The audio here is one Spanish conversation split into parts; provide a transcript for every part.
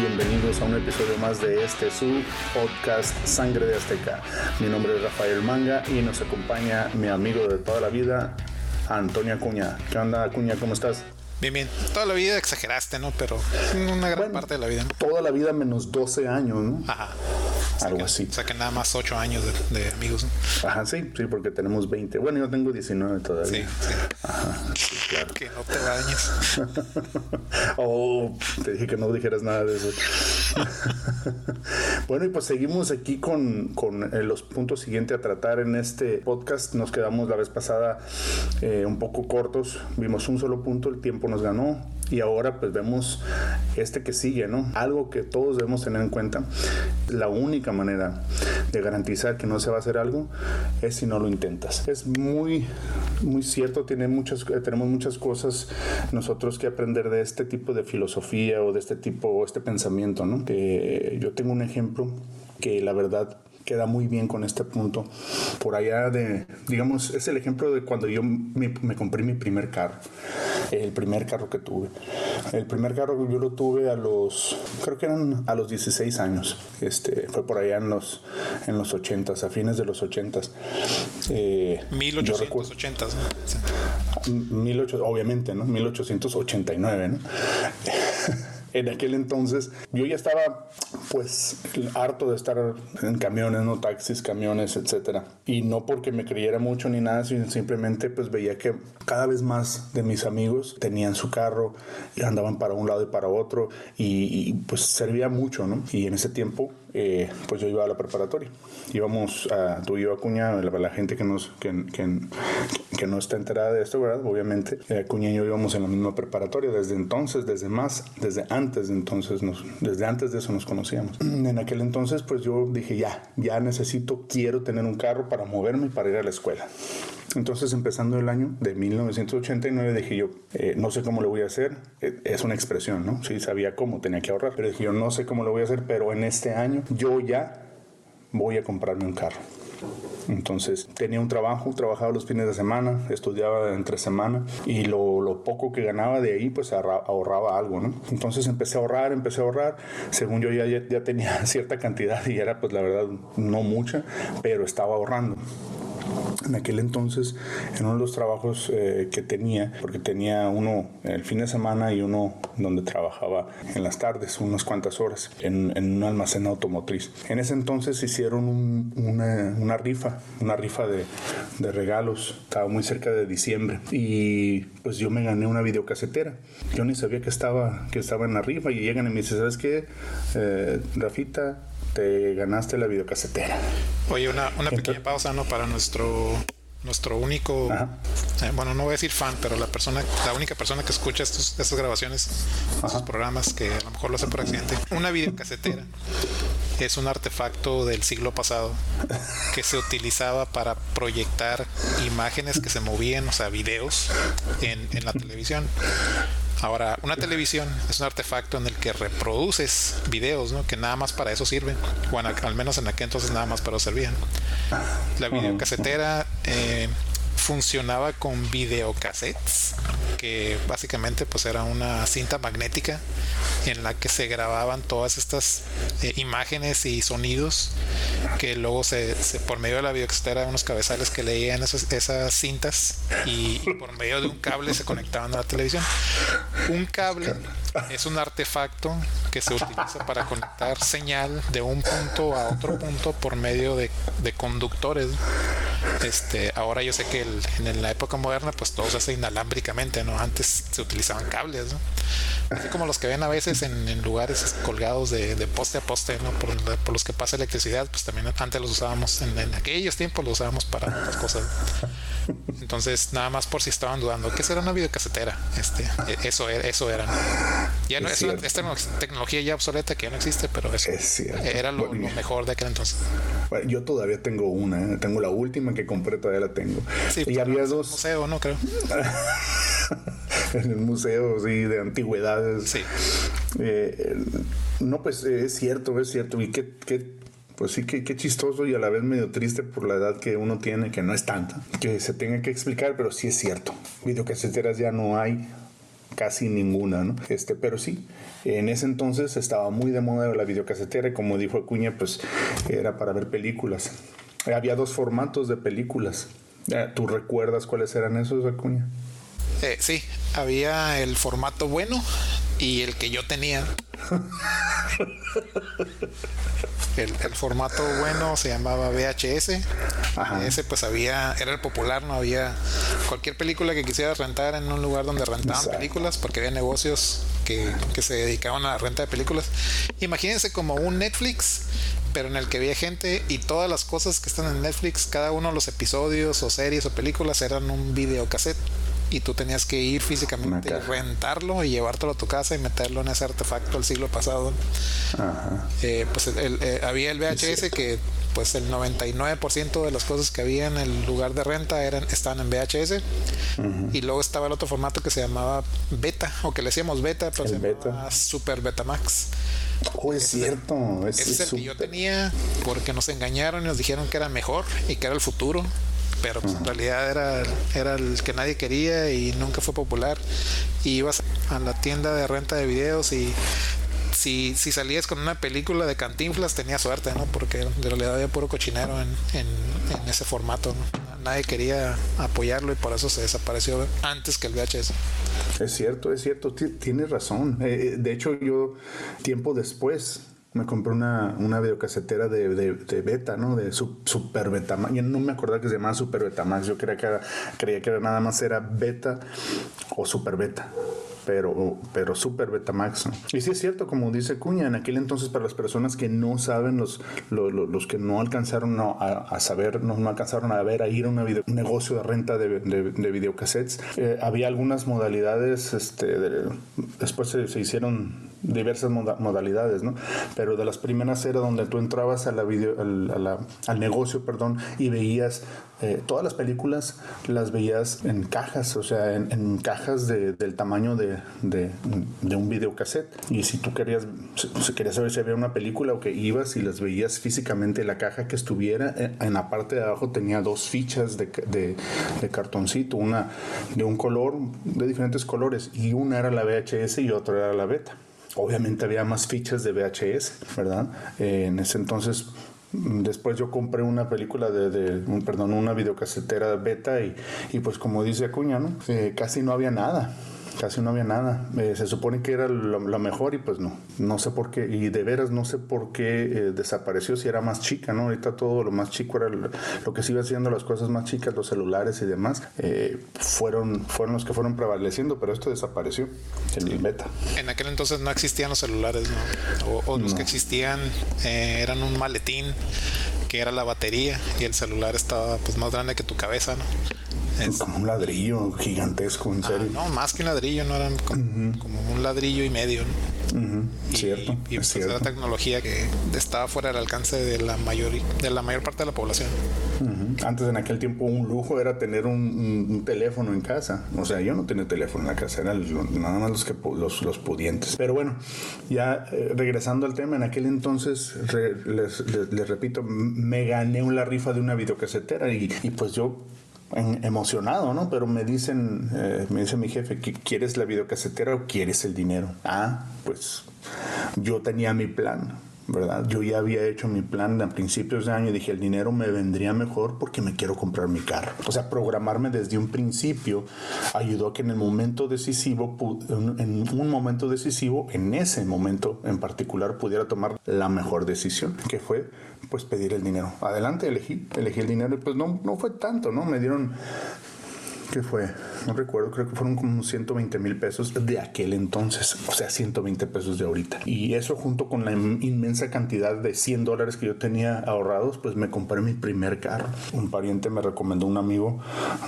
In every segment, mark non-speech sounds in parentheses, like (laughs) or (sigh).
bienvenidos a un episodio más de este su podcast Sangre de Azteca. Mi nombre es Rafael Manga y nos acompaña mi amigo de toda la vida, Antonio Acuña. ¿Qué onda, Acuña? ¿Cómo estás? Bien, bien. Toda la vida exageraste, ¿no? Pero una gran parte de la vida. Toda la vida menos 12 años, ¿no? Ajá. Algo así. O sea que nada más 8 años de, amigos. ¿no? Ajá, sí, sí, porque tenemos 20. Bueno, yo tengo 19 todavía. Sí, sí. Ajá, sí, claro. Que no te bañes. (laughs) oh, te dije que no dijeras nada de eso. (laughs) bueno, y pues seguimos aquí con, con eh, los puntos siguientes a tratar en este podcast. Nos quedamos la vez pasada eh, un poco cortos. Vimos un solo punto, el tiempo nos ganó y ahora pues vemos este que sigue, ¿no? Algo que todos debemos tener en cuenta. La única manera de garantizar que no se va a hacer algo es si no lo intentas. Es muy, muy cierto, tiene muchas, eh, tenemos muchas cosas nosotros que aprender de este tipo de filosofía o de este tipo, este pensamiento, ¿no? Que yo tengo un ejemplo que la verdad queda muy bien con este punto. Por allá de, digamos, es el ejemplo de cuando yo me, compré mi primer carro, el primer carro que tuve. El primer carro yo lo tuve a los, creo que eran a los 16 años. Este, fue por allá en los, en los 80 a fines de los 80 eh, 1880 ¿no? obviamente, ¿no? 1889, ¿no? (laughs) en aquel entonces yo ya estaba pues harto de estar en camiones, no taxis, camiones, etcétera. Y no porque me creyera mucho ni nada, sino simplemente pues veía que cada vez más de mis amigos tenían su carro y andaban para un lado y para otro y, pues servía mucho, ¿no? Y en ese tiempo eh, pues yo iba a la preparatoria. Íbamos a, tú y yo Acuña, la, la gente que, nos, que, que, no está enterada de esto, ¿verdad? Obviamente, eh, Acuña y yo íbamos en la misma preparatoria. Desde entonces, desde más, desde antes de entonces, nos, desde antes de eso nos conocíamos. (clears throat) En aquel entonces, pues yo dije, ya, ya necesito, quiero tener un carro para moverme y para ir a la escuela. Entonces, empezando el año de 1989, dije yo, eh, no sé cómo lo voy a hacer. es una expresión, ¿no? Sí, sabía cómo, tenía que ahorrar. Pero dije yo, no sé cómo lo voy a hacer, pero en este año yo ya voy a comprarme un carro. Entonces tenía un trabajo, trabajaba los fines de semana, estudiaba entre semana y lo, poco que ganaba de ahí pues ahorraba algo. Entonces empecé a ahorrar, empecé a ahorrar, según yo ya tenía (laughs) cierta cantidad y era pues la verdad no mucha, pero estaba ahorrando en aquel entonces en uno de los trabajos eh, que tenía, porque tenía uno el fin de semana y uno donde trabajaba en las tardes, unas cuantas horas, en, un almacén automotriz. En ese entonces hicieron una, rifa, una rifa de, regalos, estaba muy cerca de diciembre y pues yo me gané una videocasetera. Yo ni sabía que estaba, que estaba en la rifa y llegan y me dicen, ¿sabes qué? Eh, Rafita, te ganaste la videocasetera. Oye, una, una pequeña pausa, ¿no? Para nuestro nuestro único, eh, bueno, no voy a decir fan, pero la persona, la única persona que escucha estos, estas grabaciones, estos programas que a lo mejor lo hace por accidente, una videocasetera (laughs) es un artefacto del siglo pasado que se utilizaba para proyectar imágenes que se movían, o sea, videos en, en la televisión. Ahora, una televisión es un artefacto en el que reproduces videos, ¿no? Que nada más para eso sirven. Bueno, al menos en aquel entonces nada más para eso servían. La videocasetera eh, funcionaba con videocassettes, que básicamente pues era una cinta magnética en la que se grababan todas estas eh, imágenes y sonidos que luego se, por medio de la videocasetera unos cabezales que leían esas, esas cintas y, por medio de un cable se conectaban a la televisión. Un cable es un artefacto que se utiliza para conectar señal de un punto a otro punto por medio de, de conductores. Este, ahora yo sé que en la época moderna pues todo se hace inalámbricamente, ¿no? Antes se utilizaban cables, ¿no? Así como los que ven a veces en, lugares colgados de, poste a poste, ¿no? Por, los que pasa electricidad, pues también antes los usábamos, en, aquellos tiempos los usábamos para otras cosas. Entonces, nada más por si estaban dudando, ¿qué será una videocasetera? Este, e, eso, eso era. Ya no, es, esta tecnología ya obsoleta que ya no existe, pero eso era lo, mejor de aquel entonces. yo todavía tengo una, ¿eh? tengo la última que compré, todavía la tengo. Sí, y pues, había dos. Museo, ¿no? Creo. (laughs) en el museo, sí, de antigüedades. Sí. Eh, no, pues es cierto, es cierto. Y qué, pues sí, qué, qué, chistoso y a la vez medio triste por la edad que uno tiene, que no es tanta, que se tenga que explicar, pero sí es cierto. Videocaseteras ya no hay casi ninguna, ¿no? Este, pero sí, en ese entonces estaba muy de moda la videocasetera y como dijo Acuña, pues era para ver películas. Había dos formatos de películas. ¿Tú recuerdas cuáles eran esos, Acuña? Eh, sí, había el formato bueno y el que yo tenía. (laughs) El, formato bueno se llamaba VHS. Ese pues había, era el popular, no había cualquier película que quisieras rentar en un lugar donde rentaban películas, porque había negocios que, que, se dedicaban a la renta de películas. Imagínense como un Netflix, pero en el que había gente y todas las cosas que están en Netflix, cada uno de los episodios o series o películas eran un videocassette y tú tenías que ir físicamente, rentarlo y llevártelo a tu casa y meterlo en ese artefacto del siglo pasado. Eh, pues eh, había el VHS que pues el 99% de las cosas que había en el lugar de renta eran estaban en VHS y luego estaba el otro formato que se llamaba beta o que le decíamos beta pero se beta. super betamax. Oh, es cierto es, ese es el que yo tenía porque nos engañaron y nos dijeron que era mejor y que era el futuro pero pues, en realidad era, era el que nadie quería y nunca fue popular. Y ibas a la tienda de renta de videos y si, si salías con una película de cantinflas tenía suerte, ¿no? Porque en realidad había puro cochinero en, en, ese formato, Nadie quería apoyarlo y por eso se desapareció antes que el VHS. Es cierto, es cierto, tienes razón. Eh, eh, de hecho, yo tiempo después me compré una, una videocasetera de, de, beta, ¿no? De Super Betamax. Yo no me acordaba que se llamaba Super Betamax. Yo creía que, era, creía que era nada más era beta o Super Beta pero, pero super Betamax. Y sí es cierto, como dice Cuña, en aquel entonces para las personas que no saben, los, los, que no alcanzaron a, saber, no, alcanzaron a ver, a ir a un negocio de renta de, de, videocassettes, eh, había algunas modalidades, este, después se hicieron diversas modalidades, ¿no? Pero de las primeras era donde tú entrabas al, negocio, perdón, y veías eh, todas las películas, las veías en cajas, o sea, en, cajas de, del tamaño de, un videocassette. Y si tú querías, si querías saber si había una película o que ibas y las veías físicamente, la caja que estuviera, eh, en la parte de abajo tenía dos fichas de, de cartoncito, una de un color, de diferentes colores, y una era la VHS y otra era la beta. Obviamente había más fichas de VHS, ¿verdad? Eh, en ese entonces Después yo compré una película de, de perdón, una videocasetera beta y, y, pues como dice Acuña, ¿no? Eh, casi no había nada casi no había nada. Eh, se supone que era lo, mejor y pues no. No sé por qué. Y de veras no sé por qué eh, desapareció si era más chica, ¿no? Ahorita todo lo más chico era lo, que se iba haciendo, las cosas más chicas, los celulares y demás, eh, fueron, fueron los que fueron prevaleciendo, pero esto desapareció, el beta. En aquel entonces no existían los celulares, ¿no? O, los que existían eran un maletín que era la batería y el celular estaba pues más grande que tu cabeza, ¿no? Es como un ladrillo gigantesco, en serio. no, más que un ladrillo, no eran como, un ladrillo y medio. cierto. Y, pues era tecnología que estaba fuera del alcance de la mayor, de la mayor parte de la población. Antes en aquel tiempo un lujo era tener un, teléfono en casa. O sea, yo no tenía teléfono en la casa, eran nada más los que los, los pudientes. Pero bueno, ya eh, regresando al tema, en aquel entonces, les, les, repito, me gané una rifa de una videocasetera y, y pues yo emocionado, ¿no? Pero me dicen, eh, me dice mi jefe, ¿quieres la videocasetera o quieres el dinero? Ah, pues yo tenía mi plan. Yo ya había hecho mi plan a principios de año y dije, el dinero me vendría mejor porque me quiero comprar mi carro. O sea, programarme desde un principio ayudó a que en el momento decisivo, en un momento decisivo, en ese momento en particular, pudiera tomar la mejor decisión, que fue pues pedir el dinero. Adelante, elegí, elegí el dinero y pues no, no fue tanto, ¿no? Me dieron ¿Qué fue? No recuerdo, creo que fueron como 120 mil pesos de aquel entonces, o sea, 120 pesos de ahorita. Y eso junto con la inmensa cantidad de 100 dólares que yo tenía ahorrados, pues me compré mi primer carro. Un pariente me recomendó un amigo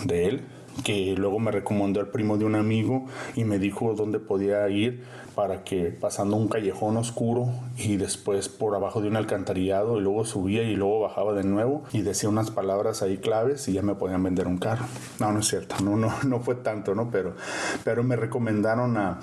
de él que luego me recomendó el primo de un amigo y me dijo dónde podía ir para que pasando un callejón oscuro y después por abajo de un alcantarillado y luego subía y luego bajaba de nuevo y decía unas palabras ahí claves y ya me podían vender un carro. No, no es cierto, no, no, (laughs) no fue tanto, ¿no? Pero, pero me recomendaron a,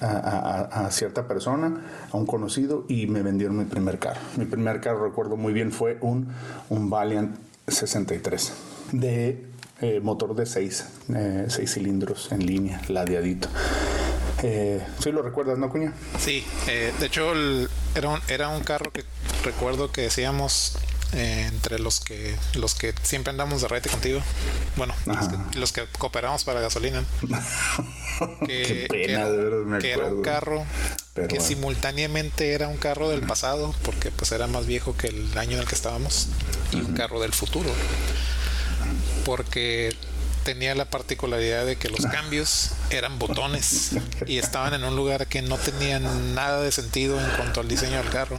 a, a, cierta persona, a un conocido y me vendieron mi primer carro. Mi primer carro, recuerdo muy bien, fue un, un Valiant 63 de eh, motor de 6 seis, eh, seis cilindros en línea, ladeadito. Eh, ¿Sí lo recuerdas, no, Cuña? Sí, eh, de hecho era, un, era un carro que recuerdo que decíamos eh, entre los que los que siempre andamos de rete contigo. Bueno, los que, cooperamos para gasolina. (laughs) que, era, un carro que simultáneamente era un carro del pasado, porque pues era más viejo que el año en el que estábamos, y un carro del futuro. Porque tenía la particularidad de que los cambios eran botones y estaban en un lugar que no tenían nada de sentido en cuanto al diseño del carro.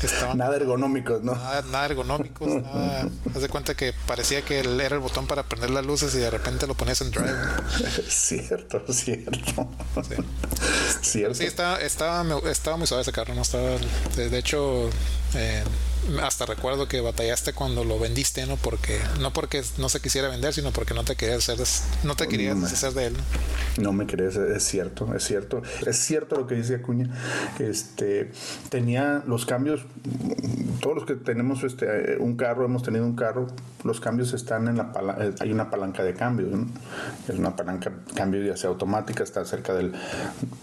Estaban nada ergonómicos, ¿no? Nada, ergonómicos, (laughs) nada. Haz de cuenta que parecía que era el botón para prender las luces y de repente lo ponías en drive. Cierto, cierto. Sí, sí estaba, estaba, estaba muy suave ese carro, no estaba. De, hecho, eh, hasta recuerdo que batallaste cuando lo vendiste, ¿no? Porque no porque no se quisiera vender, sino porque no te querías hacer no te querías deshacer de él. No me crees, es cierto, es cierto. Es cierto lo que dice Acuña. Este tenía los cambios todos los que tenemos este un carro, hemos tenido un carro, los cambios están en la eh, hay una palanca de cambio, ¿no? Es una palanca de cambio ya sea automática, está cerca del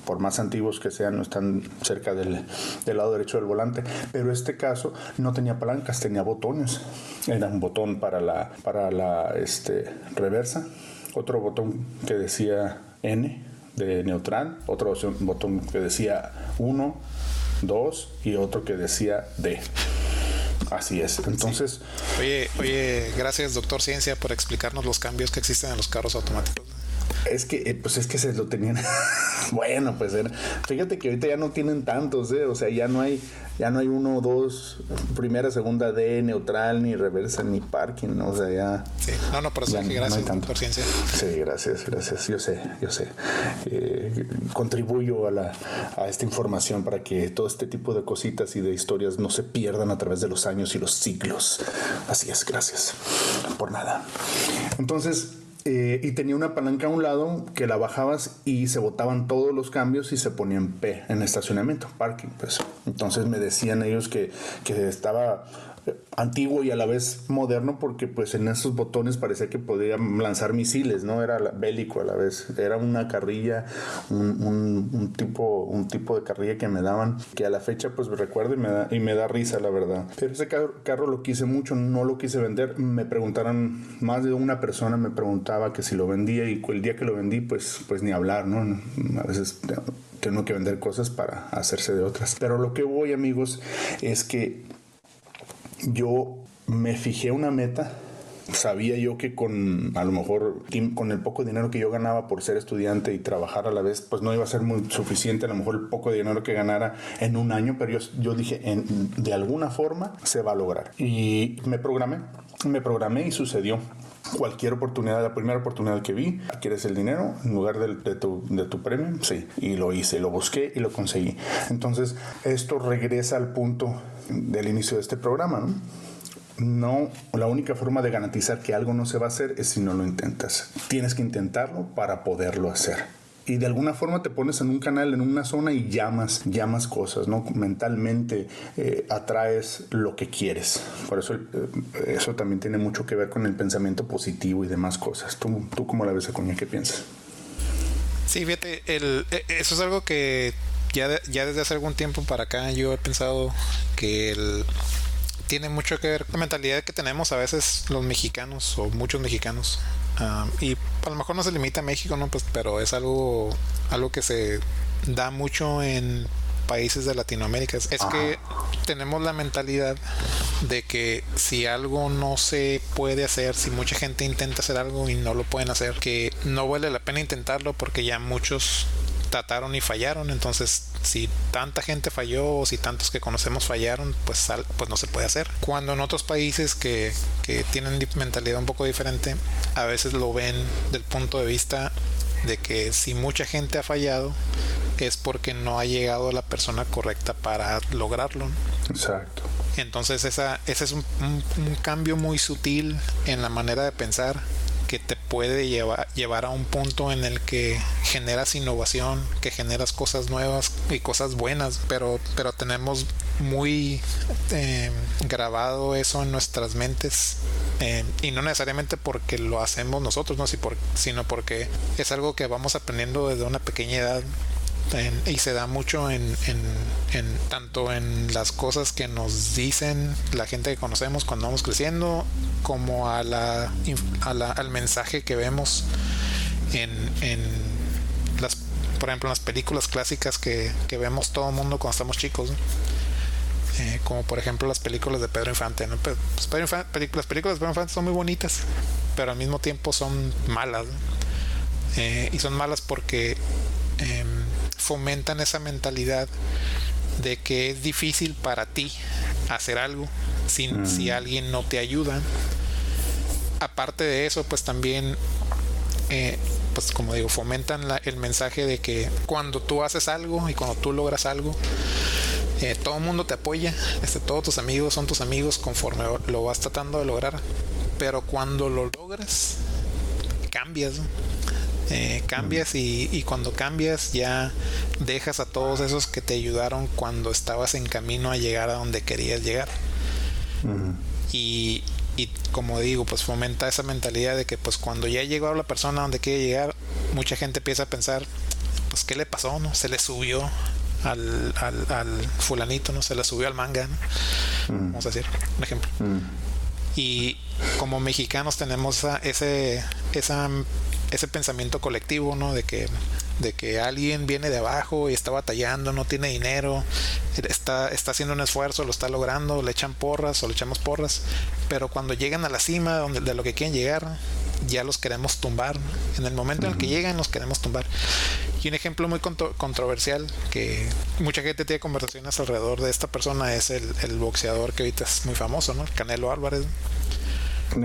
por más antiguos que sean, no están cerca del, del lado derecho del volante, pero este caso no tenía palancas, tenía botones. Era un botón para la, para la este, reversa, otro botón que decía N de neutral, otro botón que decía 1, 2 y otro que decía D. Así es. Entonces. Oye, oye, gracias, doctor Ciencia, por explicarnos los cambios que existen en los carros automáticos. Es que, eh, pues es que se lo tenían. (laughs) bueno, pues era. Fíjate que ahorita ya no tienen tantos, ¿eh? O sea, ya no hay, ya no hay uno o dos, primera, segunda D, neutral, ni reversa, ni parking, ¿no? O sea, ya. Sí, no, no, por eso que gracias por ciencia. Sí, gracias, gracias. Yo sé, yo sé. Eh, contribuyo a, la, a esta información para que todo este tipo de cositas y de historias no se pierdan a través de los años y los siglos. Así es, gracias. Por nada. Entonces, eh, y tenía una palanca a un lado que la bajabas y se botaban todos los cambios y se ponían P en estacionamiento, parking, pues. Entonces me decían ellos que, que estaba antiguo y a la vez moderno porque pues en esos botones parecía que podía lanzar misiles, ¿no? Era bélico a la vez, era una carrilla, un, tipo, un tipo de carrilla que me daban, que a la fecha pues recuerdo y me da, y me da risa la verdad. Pero ese carro, lo quise mucho, no lo quise vender, me preguntaron, más de una persona me preguntaba que si lo vendía y el día que lo vendí pues, pues ni hablar, ¿no? A veces tengo que vender cosas para hacerse de otras. Pero lo que voy amigos es que yo me fijé una meta. Sabía yo que con a lo mejor con el poco dinero que yo ganaba por ser estudiante y trabajar a la vez, pues no iba a ser muy suficiente. A lo mejor el poco dinero que ganara en un año, pero yo, dije, de alguna forma se va a lograr. Y me programé, me programé y sucedió cualquier oportunidad, la primera oportunidad que vi, ¿quieres el dinero en lugar de, tu, de tu premio? Sí, y lo hice, lo busqué y lo conseguí. Entonces, esto regresa al punto del inicio de este programa, ¿no? La única forma de garantizar que algo no se va a hacer es si no lo intentas. Tienes que intentarlo para poderlo hacer. Y de alguna forma te pones en un canal, en una zona y llamas, llamas cosas, ¿no? Mentalmente eh, atraes lo que quieres. Por eso eh, eso también tiene mucho que ver con el pensamiento positivo y demás cosas. ¿Tú, tú cómo la ves, Acuña? ¿Qué piensas? Sí, fíjate, el, e, eso es algo que ya, ya desde hace algún tiempo para acá yo he pensado que el, tiene mucho que ver con la mentalidad que tenemos a veces los mexicanos o muchos mexicanos. y a lo mejor no se limita a México, ¿no? Pues, pero es algo, algo que se da mucho en países de Latinoamérica. Es que tenemos la mentalidad de que si algo no se puede hacer, si mucha gente intenta hacer algo y no lo pueden hacer, que no vale la pena intentarlo porque ya muchos trataron y fallaron. Entonces, si tanta gente falló o si tantos que conocemos fallaron, pues, pues no se puede hacer. Cuando en otros países que, que tienen mentalidad un poco diferente, a veces lo ven del punto de vista de que si mucha gente ha fallado es porque no ha llegado la persona correcta para lograrlo. Exacto. Entonces esa, ese es un, un, cambio muy sutil en la manera de pensar que te puede llevar, llevar a un punto en el que generas innovación, que generas cosas nuevas y cosas buenas, pero, pero tenemos muy eh, grabado eso en nuestras mentes eh, y no necesariamente porque lo hacemos nosotros, ¿no? sino porque es algo que vamos aprendiendo desde una pequeña edad y se da mucho en, en, tanto en las cosas que nos dicen la gente que conocemos cuando vamos creciendo, como a la, al mensaje que vemos en, en las, por ejemplo, en las películas clásicas que, que vemos todo el mundo cuando estamos chicos. Eh, como por ejemplo las películas de Pedro Infante. Pues, las películas de Pedro Infante son muy bonitas, pero al mismo tiempo son malas. Eh, y son malas porque em, fomentan esa mentalidad de que es difícil para ti hacer algo sin, si mm. alguien no te ayuda. Aparte de eso, pues también, eh, pues como digo, fomentan el mensaje de que cuando tú haces algo y cuando tú logras algo, eh, todo el mundo te apoya, este, todos tus amigos son tus amigos conforme lo vas tratando de lograr. Pero cuando lo logras, cambias. Eh, cambias y, cuando cambias ya dejas a todos esos que te ayudaron cuando estabas en camino a llegar a donde querías llegar. y, y, como digo, pues fomenta esa mentalidad de que pues cuando ya llegó la persona a donde quiere llegar, mucha gente empieza a pensar, pues qué le pasó, ¿no? Se le subió al, al, fulanito, ¿no? Se le subió al manga, Vamos a decir, un ejemplo. Y como mexicanos tenemos ese, esa, ese pensamiento colectivo, ¿no? De que, de que alguien viene de abajo y está batallando, no tiene dinero, está, está haciendo un esfuerzo, lo está logrando, le echan porras o le echamos porras, pero cuando llegan a la cima donde, de lo que quieren llegar, ya los queremos tumbar. En el momento en el que llegan, los queremos tumbar. Y un ejemplo muy controversial que mucha gente tiene conversaciones alrededor de esta persona es el, boxeador que ahorita es muy famoso, ¿no? Canelo Álvarez.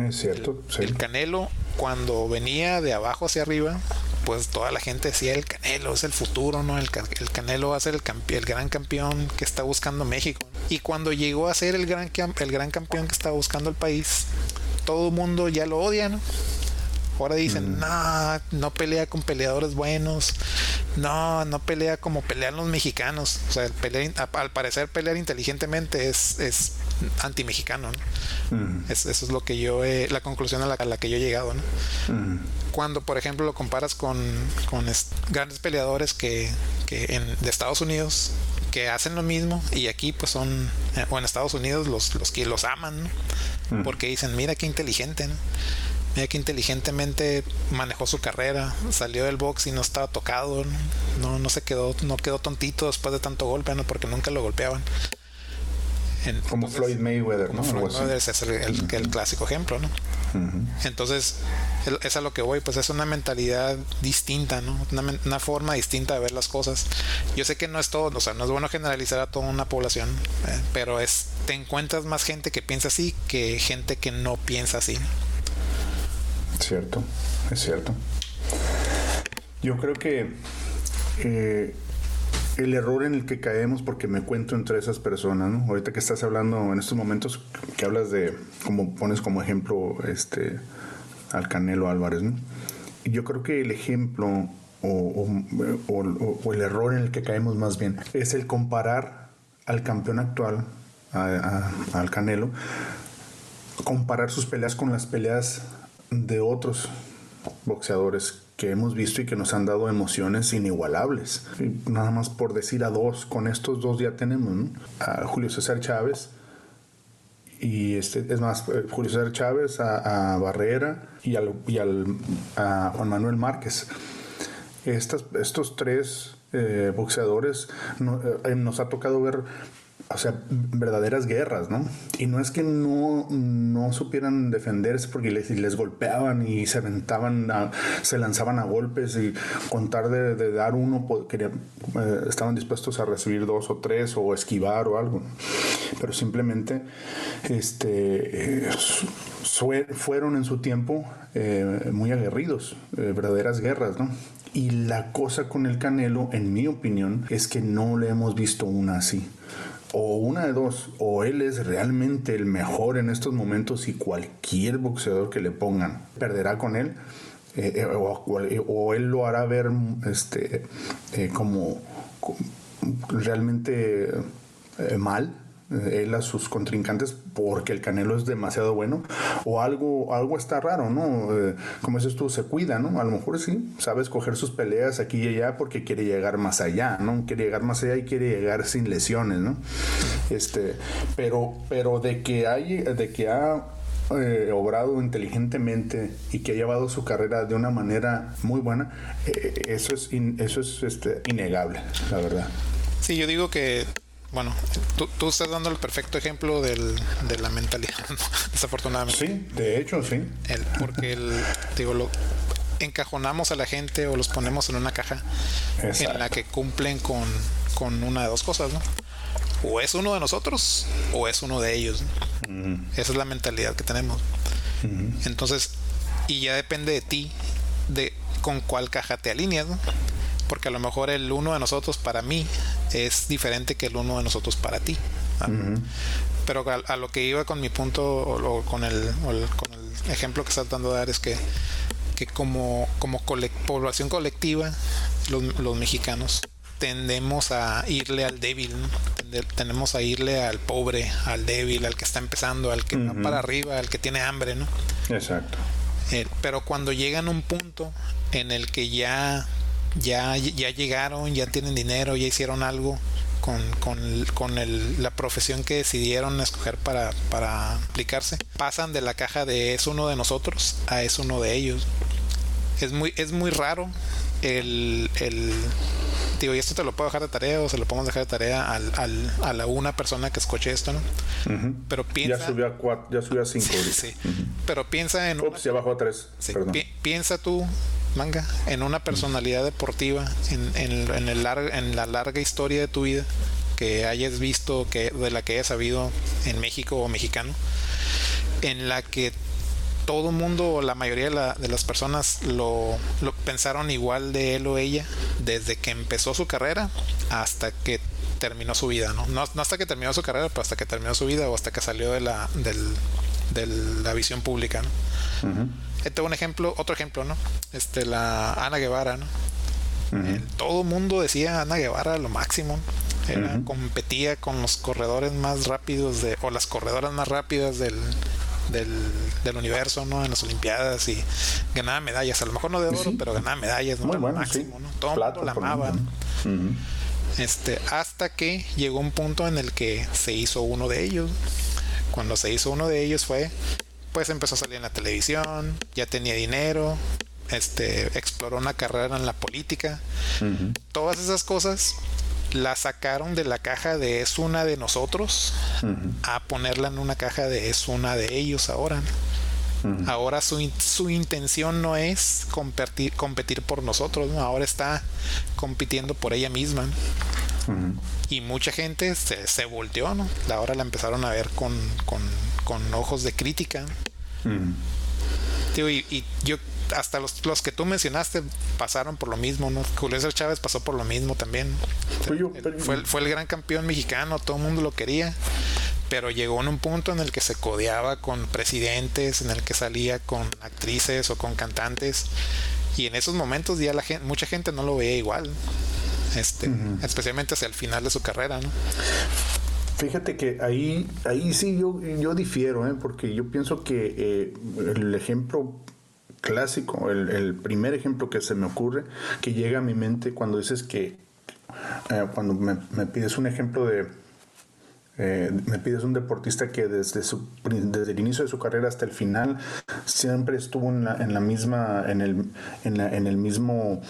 Es cierto. El, Canelo, cuando venía de abajo hacia arriba, pues toda la gente decía el Canelo es el futuro, ¿no? El, el Canelo va a ser el, el gran campeón que está buscando México. Y cuando llegó a ser el gran, el gran campeón que estaba buscando el país, todo el mundo ya lo odia, ¿no? Ahora dicen, no, no pelea con peleadores buenos, no, no pelea como pelean los mexicanos. O sea, al parecer pelear inteligentemente es, es anti-mexicano. eso es lo que yo, la conclusión a la, que yo he llegado. Cuando, por ejemplo, lo comparas con, con grandes peleadores que, que en, de Estados Unidos que hacen lo mismo y aquí pues son, eh, o en Estados Unidos los, los que los aman, porque dicen, mira qué inteligente, ¿no? Mira que inteligentemente manejó su carrera, salió del box y no estaba tocado, no, no se quedó, no quedó tontito después de tanto golpe, ¿no? porque nunca lo golpeaban. como Floyd Mayweather, ¿no? Floyd Mayweather es el, clásico ejemplo, ¿no? Entonces, es a lo que voy, pues es una mentalidad distinta, ¿no? Una, forma distinta de ver las cosas. Yo sé que no es todo, o sea, no es bueno generalizar a toda una población, eh, pero es, te encuentras más gente que piensa así que gente que no piensa así. Cierto, es cierto. Yo creo que eh, el error en el que caemos, porque me cuento entre esas personas, ¿no? Ahorita que estás hablando en estos momentos, que hablas de, como pones como ejemplo, este, al Canelo Álvarez, ¿no? Yo creo que el ejemplo o, el error en el que caemos más bien es el comparar al campeón actual, al Canelo, comparar sus peleas con las peleas de otros boxeadores que hemos visto y que nos han dado emociones inigualables. nada más por decir a dos, con estos dos ya tenemos a Julio César Chávez y este, es más, eh, Julio César Chávez, a, Barrera y, al, y al, a Juan Manuel Márquez. Estas, estos tres eh, boxeadores eh, nos ha tocado ver o sea, verdaderas guerras, ¿no? Y no es que no, no supieran defenderse porque les, golpeaban y se aventaban, se lanzaban a golpes y contar de, de dar uno, quería, eh, estaban dispuestos a recibir dos o tres o esquivar o algo. Pero simplemente este, fueron en su tiempo eh, muy aguerridos, eh, verdaderas guerras, ¿no? Y la cosa con el Canelo, en mi opinión, es que no le hemos visto una así o una de dos, o él es realmente el mejor en estos momentos y cualquier boxeador que le pongan perderá con él, eh, eh, o, él lo hará ver este, eh, como, realmente mal, eh, él a sus contrincantes porque el Canelo es demasiado bueno o algo, algo está raro, ¿no? Eh, como dices tú, se cuida, ¿no? A lo mejor sí, sabe escoger sus peleas aquí y allá porque quiere llegar más allá, ¿no? Quiere llegar más allá y quiere llegar sin lesiones, ¿no? Este, pero, pero de que hay, de que ha eh, obrado inteligentemente y que ha llevado su carrera de una manera muy buena, eh, eso es, eso es este, innegable, la verdad. Sí, yo digo que, bueno, tú, estás dando el perfecto ejemplo del, de la mentalidad, (laughs) desafortunadamente. Sí, de hecho, sí. El, porque, el, digo, lo, encajonamos a la gente o los ponemos en una caja en la que cumplen con, con una de dos cosas, ¿no? o es uno de nosotros o es uno de ellos. Esa es la mentalidad que tenemos. Entonces, y ya depende de ti, de con cuál caja te alineas, porque a lo mejor el uno de nosotros para mí es diferente que el uno de nosotros para ti. Pero a, lo que iba con mi punto o, con, el, con el ejemplo que estás dando a dar es que, que como, como población colectiva, los, los mexicanos tendemos a irle al débil, tenemos a irle al pobre, al débil, al que está empezando, al que va para arriba, al que tiene hambre, ¿no? Exacto. Eh, pero cuando llegan a un punto en el que ya, ya, ya llegaron, ya tienen dinero, ya hicieron algo con, con, con la profesión que decidieron escoger para, para aplicarse, pasan de la caja de es uno de nosotros a es uno de ellos. Es muy, es muy raro el, el y esto te lo puedo dejar de tarea o se lo podemos dejar de tarea al, al, a la una persona que escuche esto, ¿no? Pero piensa. Ya subió a cuatro, ya subió a cinco. (laughs) Sí, Pero piensa en. Ups, ya bajó a tres. piensa tú, manga, en una personalidad deportiva, en, en, en, el en la larga historia de tu vida que hayas visto, que de la que hayas sabido en México o mexicano, en la que todo el mundo o la mayoría de, las personas lo, pensaron igual de él o ella desde que empezó su carrera hasta que terminó su vida, ¿no? No, hasta que terminó su carrera, pero hasta que terminó su vida o hasta que salió de la, de la visión pública, ¿no? Este un ejemplo, otro ejemplo, ¿no? Este, la Ana Guevara, ¿no? Eh, todo mundo decía Ana Guevara lo máximo. Era, competía con los corredores más rápidos de, o las corredoras más rápidas del, del, universo, ¿no? En las Olimpiadas y ganaba medallas, a lo mejor no de oro, pero ganaba medallas, ¿no? máximo, ¿no? Todo mundo la amaba. Este, hasta que llegó un punto en el que se hizo uno de ellos. Cuando se hizo uno de ellos fue, pues empezó a salir en la televisión, ya tenía dinero, este, exploró una carrera en la política. Todas esas cosas la sacaron de la caja de es una de nosotros a ponerla en una caja de es una de ellos ahora. Ahora su, su, intención no es competir, competir por nosotros, ahora está compitiendo por ella misma. Y mucha gente se, se volteó, ¿no? Ahora la empezaron a ver con, con, con ojos de crítica. y, y, yo hasta los, que tú mencionaste pasaron por lo mismo, ¿no? Julio César Chávez pasó por lo mismo también. Fue, fue, el gran campeón mexicano, todo el mundo lo quería, pero llegó en un punto en el que se codeaba con presidentes, en el que salía con actrices o con cantantes, y en esos momentos ya la gente, mucha gente no lo veía igual, este, especialmente hacia el final de su carrera, ¿no? Fíjate que ahí, ahí sí yo, yo difiero, ¿eh? porque yo pienso que eh, el ejemplo clásico, el, primer ejemplo que se me ocurre, que llega a mi mente cuando dices que, eh, cuando me, pides un ejemplo de, eh, me pides un deportista que desde, su, desde el inicio de su carrera hasta el final siempre estuvo en la, en la misma, en el, en, en el mismo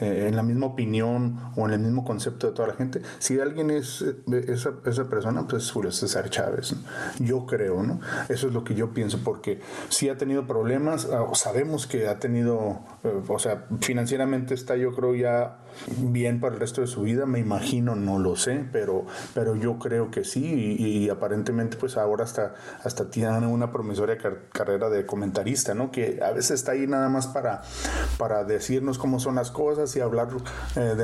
eh, en la misma opinión o en el mismo concepto de toda la gente. Si alguien es eh, esa, esa persona, pues es Julio César Chávez. Yo creo, ¿no? Eso es lo que yo pienso, porque si ha tenido problemas, ah, sabemos que ha tenido, eh, o sea, financieramente está yo creo ya bien para el resto de su vida, me imagino, no lo sé, pero, pero yo creo que sí y, aparentemente pues ahora hasta, hasta tiene una promisoria carrera de comentarista, ¿no? Que a veces está ahí nada más para, para decirnos cómo son las cosas y hablar eh,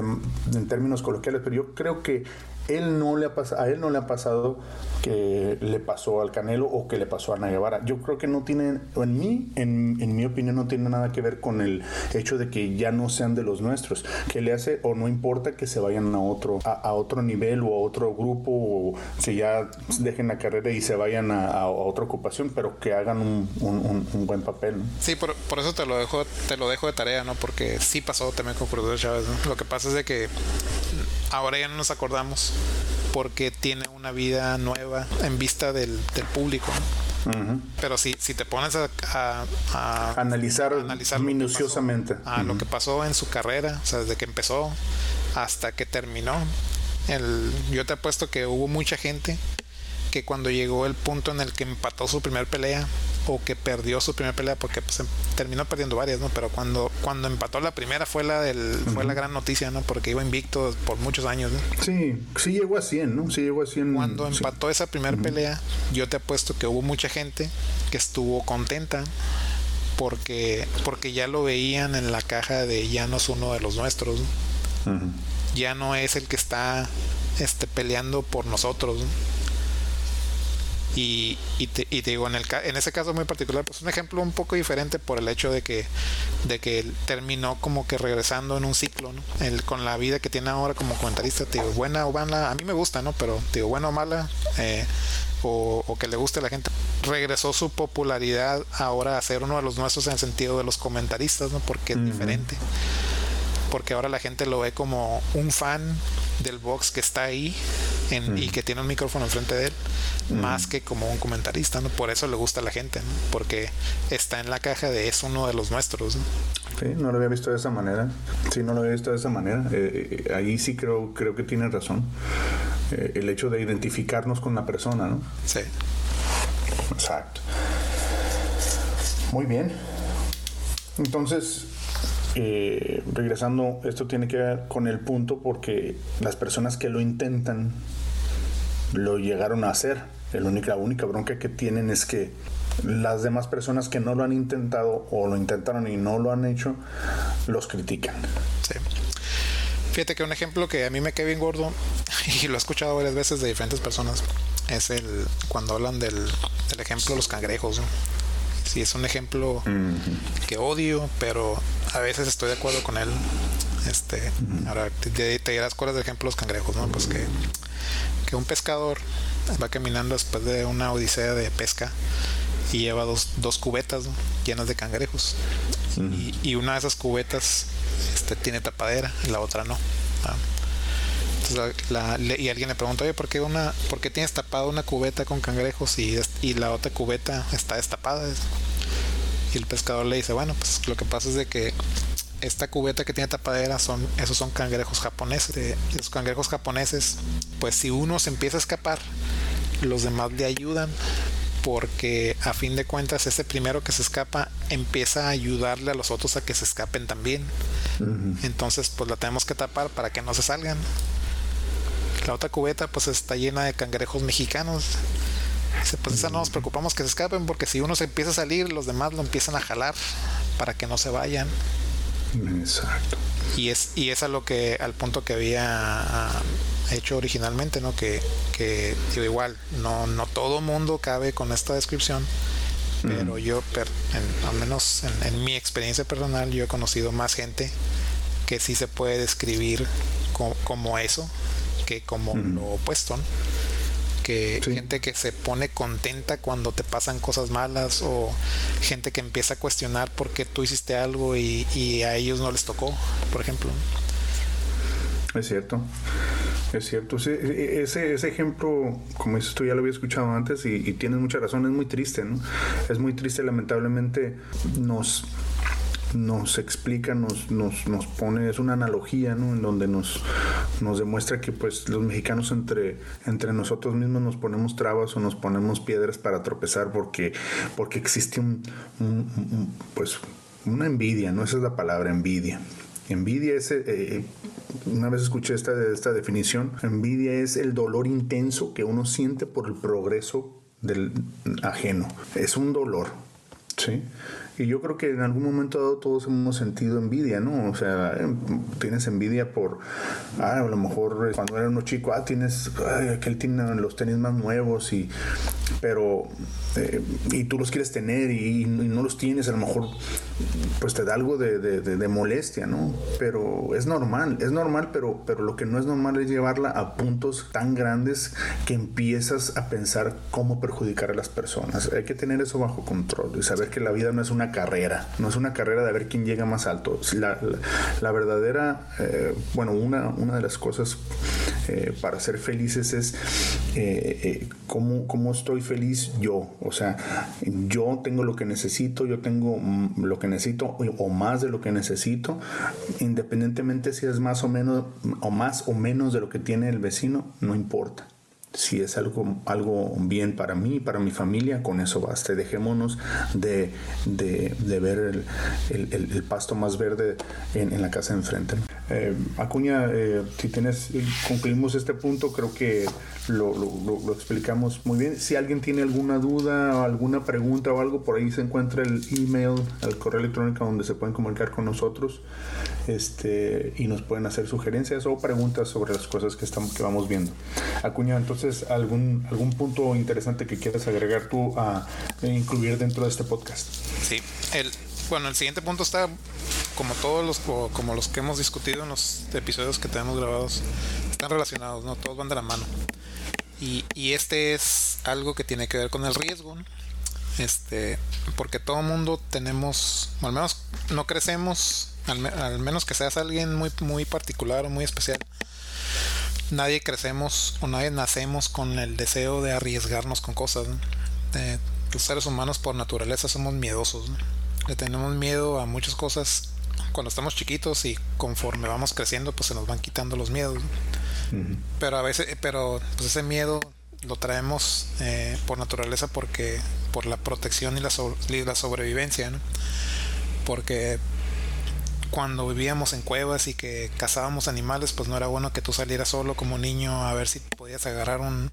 en términos coloquiales, pero yo creo que él no le ha a él no le ha pasado que le pasó al Canelo o que le pasó a Ana Guevara. Yo creo que no tiene, en mí, en, mi opinión, no tiene nada que ver con el hecho de que ya no sean de los nuestros, que le hace o no importa que se vayan a otro, a, otro nivel o a otro grupo o que ya dejen la carrera y se vayan a, otra ocupación, pero que hagan un, un, buen papel. Sí, por, eso te lo dejo, te lo dejo de tarea, ¿no? Porque sí pasó también con Cruz Chávez, Lo que pasa es de que ahora ya no nos acordamos porque tiene una vida nueva en vista del, público. Pero si, si te pones a, analizar, minuciosamente. a lo que pasó en su carrera, o sea, desde que empezó hasta que terminó, el, yo te apuesto que hubo mucha gente que cuando llegó el punto en el que empató su primer pelea o que perdió su primera pelea porque pues, em, terminó perdiendo varias, ¿no? Pero cuando, cuando empató la primera fue la del, fue la gran noticia, ¿no? Porque iba invicto por muchos años, Sí, sí llegó a 100, ¿no? Sí llegó a 100. Cuando empató esa primera pelea, yo te apuesto que hubo mucha gente que estuvo contenta porque, porque ya lo veían en la caja de ya no es uno de los nuestros. Ya no es el que está este, peleando por nosotros. Y, y, te, digo, en, el, en ese caso muy particular, pues un ejemplo un poco diferente por el hecho de que, de que terminó como que regresando en un ciclo, ¿no? El, con la vida que tiene ahora como comentarista, te digo, buena o mala, a mí me gusta, ¿no? Pero te digo, buena o mala, eh, o, que le guste a la gente. Regresó su popularidad ahora a ser uno de los nuestros en el sentido de los comentaristas, ¿no? Porque es diferente. Porque ahora la gente lo ve como un fan del box que está ahí y que tiene un micrófono enfrente de él, más que como un comentarista, ¿no? Por eso le gusta a la gente, Porque está en la caja de es uno de los nuestros, ¿no? Sí, no lo había visto de esa manera. Sí, no lo había visto de esa manera. Eh, eh, ahí sí creo, creo que tiene razón. Eh, el hecho de identificarnos con la persona, ¿no? Sí. Exacto. Muy bien. Entonces, eh, regresando, esto tiene que ver con el punto porque las personas que lo intentan lo llegaron a hacer. La única, única bronca que tienen es que las demás personas que no lo han intentado o lo intentaron y no lo han hecho, los critican. Sí. Fíjate que un ejemplo que a mí me queda bien gordo (laughs) y lo he escuchado varias veces de diferentes personas es el cuando hablan del, ejemplo de los cangrejos. Sí, es un ejemplo que odio, pero a veces estoy de acuerdo con él. Este, ahora te, te, dirás cuáles de ejemplo los cangrejos, ¿no? Pues que, que un pescador va caminando después de una odisea de pesca y lleva dos, dos cubetas llenas de cangrejos. y, una de esas cubetas este, tiene tapadera y la otra no. y alguien le pregunta, oye, ¿por qué, una, ¿por qué tienes tapada una cubeta con cangrejos y, y la otra cubeta está destapada? Y el pescador le dice, bueno, pues lo que pasa es de que esta cubeta que tiene tapadera son esos son cangrejos japoneses. Los cangrejos japoneses, pues si uno se empieza a escapar, los demás le ayudan porque a fin de cuentas ese primero que se escapa empieza a ayudarle a los otros a que se escapen también. Entonces pues la tenemos que tapar para que no se salgan. La otra cubeta pues está llena de cangrejos mexicanos pues esa no nos preocupamos que se escapen porque si uno se empieza a salir, los demás lo empiezan a jalar para que no se vayan. Exacto. Y es, y es a lo que, al punto que había ah, hecho originalmente, ¿no? Que, que igual, no, no todo mundo cabe con esta descripción, pero yo, al menos en, mi experiencia personal, yo he conocido más gente que sí se puede describir como, eso que como lo opuesto. ¿no? Que gente que se pone contenta cuando te pasan cosas malas o gente que empieza a cuestionar por qué tú hiciste algo y, a ellos no les tocó, por ejemplo. Es cierto, es cierto. Ese, ese ejemplo, como dices tú, ya lo había escuchado antes y, y tienes mucha razón, es muy triste, ¿no? Es muy triste, lamentablemente nos nos explica, nos, nos, nos pone, es una analogía, ¿no? En donde nos, nos demuestra que pues los mexicanos entre, entre nosotros mismos nos ponemos trabas o nos ponemos piedras para tropezar porque, porque existe un, pues una envidia, ¿no? Esa es la palabra, envidia. Envidia es, eh, eh, una vez escuché esta, esta definición, envidia es el dolor intenso que uno siente por el progreso del ajeno. Es un dolor, ¿sí? Y yo creo que en algún momento dado todos hemos sentido envidia, ¿no? O sea, em, tienes envidia por, ah, a lo mejor cuando era uno chico, ah, tienes, ay, aquel tiene los tenis más nuevos y, pero, eh, y tú los quieres tener y, no los tienes, a lo mejor, pues te da algo de, de, molestia, ¿no? Pero es normal, es normal, pero, pero lo que no es normal es llevarla a puntos tan grandes que empiezas a pensar cómo perjudicar a las personas. Hay que tener eso bajo control y saber que la vida no es una carrera, no es una carrera de ver quién llega más alto. La, la, verdadera, eh, bueno, una, una de las cosas eh, para ser felices es eh, cómo, cómo estoy feliz yo. O sea, yo tengo lo que necesito, yo tengo mm, lo que necesito o más de lo que necesito, independientemente si es más o menos o más o menos de lo que tiene el vecino, no importa si es algo, algo bien para mí, para mi familia, con eso basta. Dejémonos de, de, ver el, pasto más verde en, la casa de enfrente. Eh, Acuña, eh, si tienes, concluimos este punto, creo que lo, lo, explicamos muy bien. Si alguien tiene alguna duda alguna pregunta o algo, por ahí se encuentra el email, el correo electrónico donde se pueden comunicar con nosotros este, y nos pueden hacer sugerencias o preguntas sobre las cosas que, estamos, que vamos viendo. Acuña, entonces, ¿algún, ¿algún punto interesante que quieras agregar tú a incluir dentro de este podcast? Sí, el, bueno, el siguiente punto está como todos los como los que hemos discutido en los episodios que tenemos grabados están relacionados, no todos van de la mano. Y, y este es algo que tiene que ver con el riesgo, este, porque todo mundo tenemos, al menos no crecemos al, menos que seas alguien muy, muy particular o muy especial. Nadie crecemos o nadie nacemos con el deseo de arriesgarnos con cosas. los seres humanos por naturaleza somos miedosos. Le tenemos miedo a muchas cosas cuando estamos chiquitos y conforme vamos creciendo pues se nos van quitando los miedos. Pero a veces, pero pues ese miedo lo traemos eh, por naturaleza porque por la protección y la, y la sobrevivencia, Porque cuando vivíamos en cuevas y que cazábamos animales, pues no era bueno que tú salieras solo como niño a ver si podías agarrar un,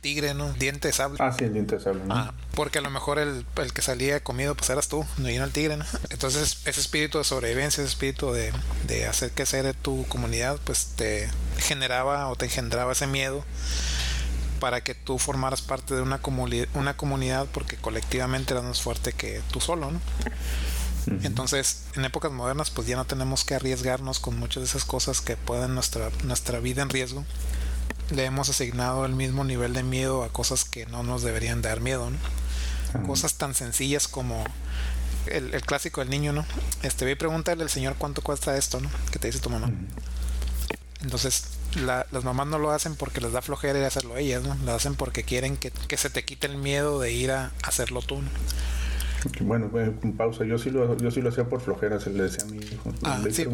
tigre, ¿no? Diente de sable. Ah, sí, el diente de sable, ¿no? Ah, porque a lo mejor el, que salía comido pues eras tú, no era el tigre, ¿no? Entonces ese espíritu de sobrevivencia, ese espíritu de, de hacer que de tu comunidad, pues te generaba o te engendraba ese miedo para que tú formaras parte de una, una comunidad porque colectivamente eras más fuerte que tú solo, ¿no? Entonces, en épocas modernas, pues ya no tenemos que arriesgarnos con muchas de esas cosas que pueden nuestra, nuestra vida en riesgo. Le hemos asignado el mismo nivel de miedo a cosas que no nos deberían dar miedo, Cosas tan sencillas como el, clásico del niño, ¿no? Este, ve y pregúntale al señor cuánto cuesta esto, ¿no? Que te dice tu mamá. Entonces, las mamás no lo hacen porque les da flojera ir a hacerlo ellas, ¿no? Lo hacen porque quieren que, se te quite el miedo de ir a hacerlo tú, (laughs) bueno, con pausa. Yo sí lo, yo sí lo hacía por flojera, se le decía a mi hijo. Ah, sí,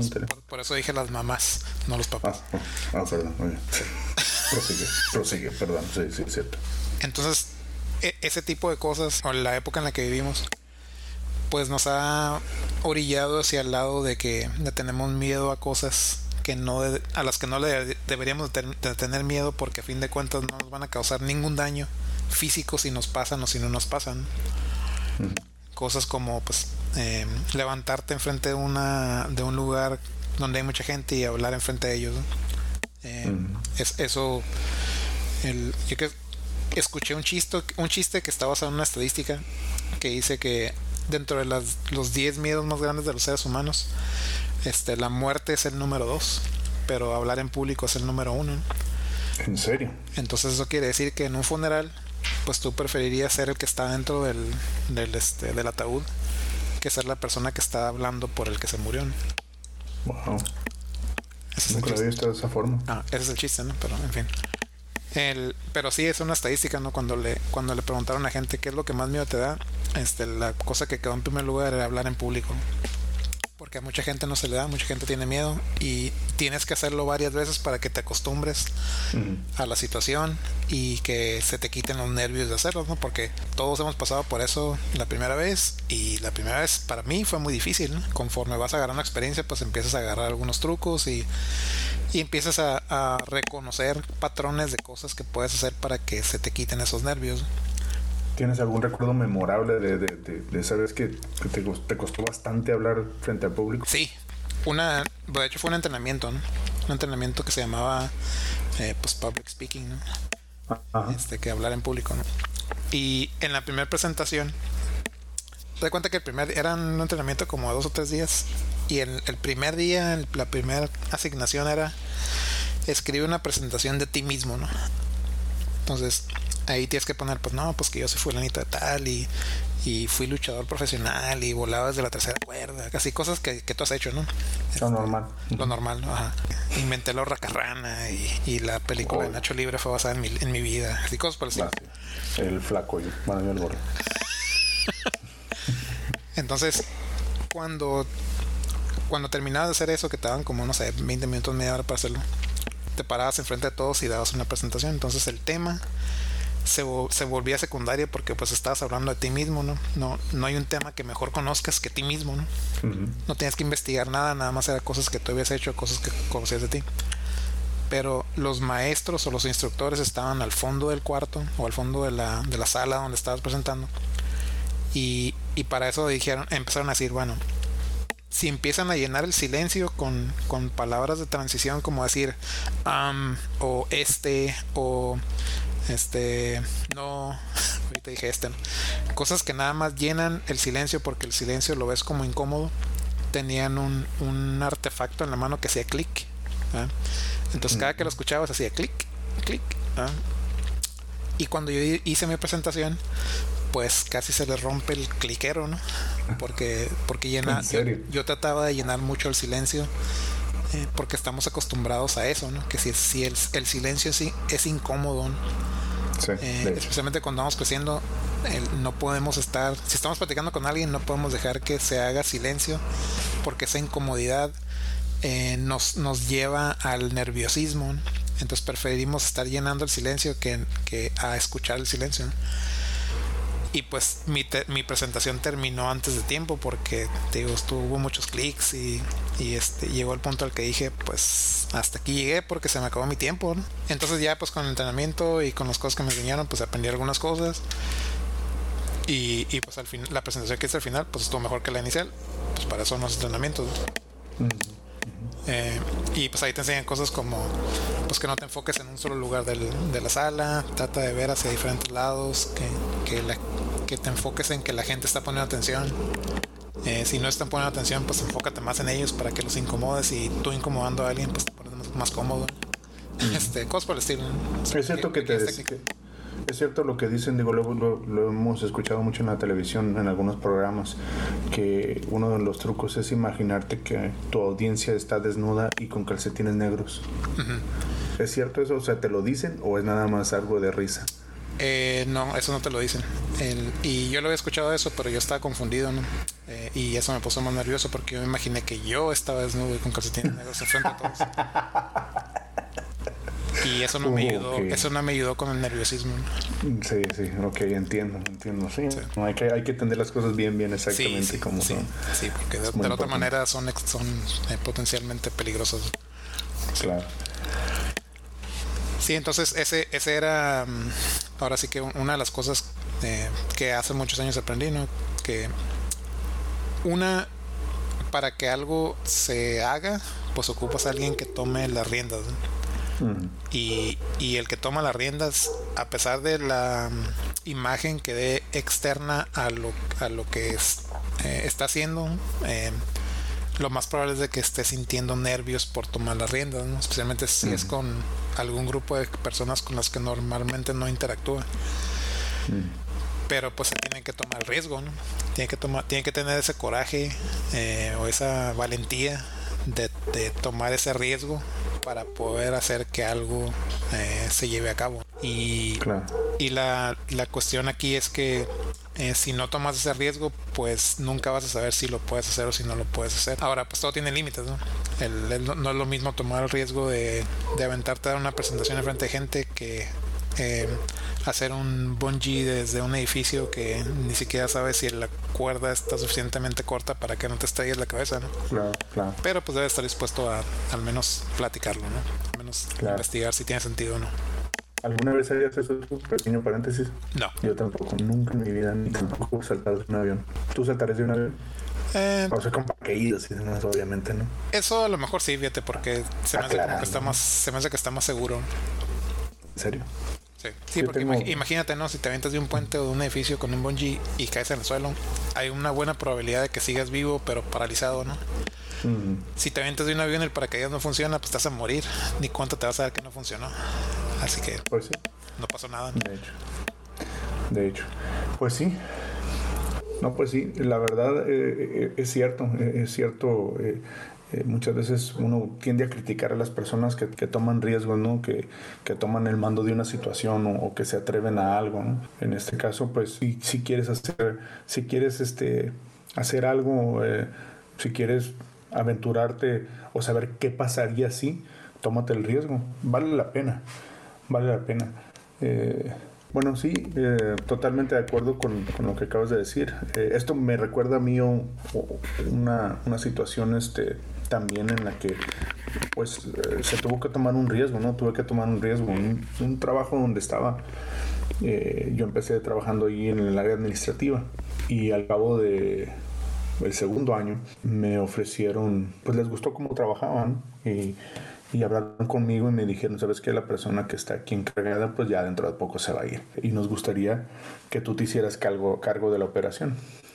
por, eso dije las mamás, no los papás. Ah, oh, ah perdón. (laughs) prosigue, prosigue, perdón. Sí, sí, cierto. Entonces, e, ese tipo de cosas, o la época en la que vivimos, pues nos ha orillado hacia el lado de que le tenemos miedo a cosas que no a las que no le deberíamos de, tener miedo porque a fin de cuentas no nos van a causar ningún daño físico si nos pasan o si no nos pasan cosas como pues eh, levantarte enfrente de una de un lugar donde hay mucha gente y hablar enfrente de ellos eh, es eso el, yo que escuché un chiste un chiste que está basado en una estadística que dice que dentro de las, los 10 miedos más grandes de los seres humanos este la muerte es el número 2 pero hablar en público es el número 1 en serio entonces eso quiere decir que en un funeral pues tú preferirías ser el que está dentro del, del, este, del ataúd que ser la persona que está hablando por el que se murió. Wow. Nunca lo había visto de esa forma. Ah, ese es el chiste, ¿no? Pero en fin. El, pero sí es una estadística, ¿no? Cuando le, cuando le preguntaron a gente qué es lo que más miedo te da, este, la cosa que quedó en primer lugar era hablar en público porque a mucha gente no se le da, mucha gente tiene miedo y tienes que hacerlo varias veces para que te acostumbres a la situación y que se te quiten los nervios de hacerlo, ¿no? Porque todos hemos pasado por eso la primera vez y la primera vez para mí fue muy difícil, Conforme vas a agarrar una experiencia, pues empiezas a agarrar algunos trucos y, y empiezas a, a reconocer patrones de cosas que puedes hacer para que se te quiten esos nervios. ¿Tienes algún recuerdo memorable de, de, de, esa vez que, te, te, costó bastante hablar frente al público? Sí, una, de hecho fue un entrenamiento, ¿no? Un entrenamiento que se llamaba eh, pues public speaking, ¿no? Este, que hablar en público, ¿no? Y en la primera presentación, te cuenta que el primer era un entrenamiento como de dos o tres días. Y el primer día, la primera asignación era escribe una presentación de ti mismo, ¿no? Entonces, ahí tienes que poner, pues no, pues que yo soy fulanito de tal y, y fui luchador profesional y volaba desde la tercera cuerda, casi cosas que, que tú has hecho, ¿no? Lo normal. Lo normal, ¿no? Ajá. Inventé la racarrana y, y la película de Nacho Libre fue basada en mi, en mi vida, así cosas por el El flaco y bueno, el gordo. (laughs) Entonces, cuando cuando terminabas de hacer eso, que te daban como, no sé, 20 minutos, media hora para hacerlo, te parabas enfrente de todos y dabas una presentación. Entonces el tema se, se, volvía secundario porque pues estabas hablando de ti mismo, ¿no? No, no hay un tema que mejor conozcas que ti mismo, ¿no? No tienes que investigar nada, nada más era cosas que tú habías hecho, cosas que conocías de ti. Pero los maestros o los instructores estaban al fondo del cuarto o al fondo de la, de la sala donde estabas presentando. Y, y para eso dijeron, empezaron a decir, bueno, si empiezan a llenar el silencio con, con palabras de transición como decir um, o este o este no ahorita dije este cosas que nada más llenan el silencio porque el silencio lo ves como incómodo. Tenían un, un artefacto en la mano que hacía clic entonces cada que lo escuchabas hacía clic clic y cuando yo hice mi presentación pues casi se le rompe el cliquero, ¿no? Porque, porque llena, yo, trataba de llenar mucho el silencio eh, porque estamos acostumbrados a eso, ¿no? Que si, si el, el silencio sí es incómodo, eh, especialmente cuando vamos creciendo, no podemos estar, si estamos platicando con alguien, no podemos dejar que se haga silencio porque esa incomodidad eh, nos, nos lleva al nerviosismo. Entonces preferimos estar llenando el silencio que, que a escuchar el silencio. Y pues mi, mi presentación terminó antes de tiempo porque te digo, hubo muchos clics y, y, este llegó el punto al que dije, pues hasta aquí llegué porque se me acabó mi tiempo. Entonces ya pues con el entrenamiento y con las cosas que me enseñaron, pues aprendí algunas cosas. Y, y pues al fin, la presentación que hice al final, pues estuvo mejor que la inicial. Pues para eso son los entrenamientos. Eh, y pues ahí te enseñan cosas como pues que no te enfoques en un solo lugar del, de la sala, trata de ver hacia diferentes lados, que, que, la, que te enfoques en que la gente está poniendo atención. Eh, si no están poniendo atención, pues enfócate más en ellos para que los incomodes y tú incomodando a alguien, pues te pones más, cómodo. Este, cosas por el estilo. Es cierto que, te, es cierto lo que dicen, digo, lo, lo, hemos escuchado mucho en la televisión, en algunos programas, que uno de los trucos es imaginarte que tu audiencia está desnuda y con calcetines negros. ¿Es cierto eso? O sea, ¿te lo dicen o es nada más algo de risa? Eh, no, eso no te lo dicen. y yo lo había escuchado eso, pero yo estaba confundido, ¿no? Eh, y eso me puso más nervioso porque yo me imaginé que yo estaba desnudo y con calcetines negros enfrente de todos. (laughs) Y eso no me ayudó, eso no me ayudó con el nerviosismo. Sí, sí, ok, entiendo, entiendo. Sí, hay, que, hay que tener las cosas bien, bien exactamente como son. Sí, porque de, la otra manera son, son eh, potencialmente peligrosos. Claro. Sí, entonces ese, ese era, mm, ahora sí que una de las cosas eh, que hace muchos años aprendí, ¿no? Que una, para que algo se haga, pues ocupas a alguien que tome las riendas. ¿no? Y, y, el que toma las riendas, a pesar de la mm, imagen que dé externa a lo, a lo que es, eh, está haciendo, eh, lo más probable es de que esté sintiendo nervios por tomar las riendas, especialmente si es con algún grupo de personas con las que normalmente no interactúa. Pero pues tiene que tomar riesgo, ¿no? Tiene que, tomar, tiene que tener ese coraje eh, o esa valentía de, de tomar ese riesgo para poder hacer que algo eh, se lleve a cabo. Y, y la, la, cuestión aquí es que eh, si no tomas ese riesgo, pues nunca vas a saber si lo puedes hacer o si no lo puedes hacer. Ahora, pues todo tiene límites, ¿no? no es lo mismo tomar el riesgo de, de aventarte a dar una presentación en frente de gente que eh, hacer un bungee desde un edificio que ni siquiera sabes si la cuerda está suficientemente corta para que no te estalles la cabeza, ¿no? Claro, claro. Pero pues debes estar dispuesto a al menos platicarlo, ¿no? Al menos investigar si tiene sentido o no. ¿Alguna vez harías eso? Pequeño paréntesis. No. Yo tampoco, nunca en mi vida, ni tampoco saltar de un avión. ¿Tú saltarías de un avión? Eh, o sea, con paracaídas y demás, obviamente, ¿no? Eso a lo mejor sí, fíjate, porque se me hace como que está más, se me hace que está más seguro. ¿En serio? Sí, sí porque imagínate, ¿no? Si te aventas de un puente o de un edificio con un bungee y caes en el suelo, hay una buena probabilidad de que sigas vivo, pero paralizado, ¿no? Si te aventas de un avión y el paracaídas no funciona, pues te vas a morir. Ni cuánto te vas a dar que no funcionó. Así que pues sí. no pasó nada. De hecho. De hecho. Pues sí. No, pues sí, la verdad eh, eh, es cierto, eh, cierto. muchas veces uno tiende a criticar a las personas que, toman riesgos, ¿no? Que, que, toman el mando de una situación o, que se atreven a algo. En este caso, pues si, si quieres hacer, si quieres este, hacer algo, si quieres aventurarte o saber qué pasaría si, tómate el riesgo, vale la pena, vale la pena. Bueno, sí, eh, totalmente de acuerdo con, lo que acabas de decir. Eh, esto me recuerda a mí una, una, situación este, también en la que pues eh, se tuvo que tomar un riesgo, ¿no? Tuve que tomar un riesgo, un, trabajo donde estaba, yo empecé trabajando ahí en el área administrativa y al cabo de el segundo año me ofrecieron, pues les gustó cómo trabajaban y y hablaron conmigo y me dijeron, sabes que la persona que está aquí encargada pues ya dentro de poco se va a ir y nos gustaría que tú te hicieras cargo, cargo de la operación.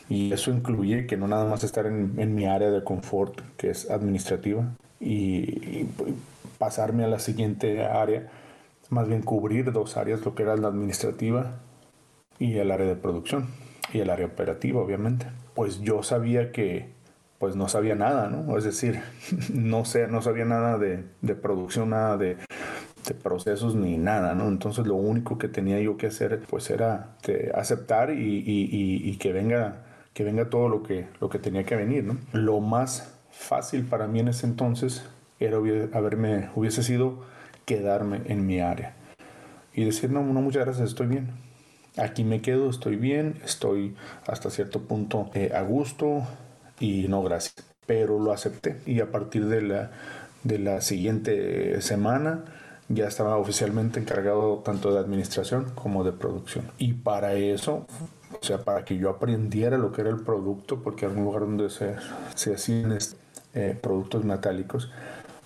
Y eso incluye que no nada más estar en, en mi área de confort, que es administrativa, y, pasarme a la siguiente área, más bien cubrir dos áreas, lo que era la administrativa y el área de producción, y el área operativa, obviamente. Pues yo sabía que pues no sabía nada, ¿no? Es decir, (laughs) no, sé, no sabía nada de, producción, nada de, procesos ni nada, ¿no? Entonces lo único que tenía yo que hacer pues era este, aceptar y, que venga que venga todo lo que, lo que tenía que venir, ¿no? Lo más fácil para mí en ese entonces era haberme, hubiese sido quedarme en mi área y decir, no, no, muchas gracias, estoy bien. Aquí me quedo, estoy bien, estoy hasta cierto punto eh, a gusto, y no gracias. Pero lo acepté y a partir de la, de la siguiente semana ya estaba oficialmente encargado tanto de administración como de producción. Y para eso, o sea, para que yo aprendiera lo que era el producto, porque era un lugar donde se, hacían eh, productos metálicos,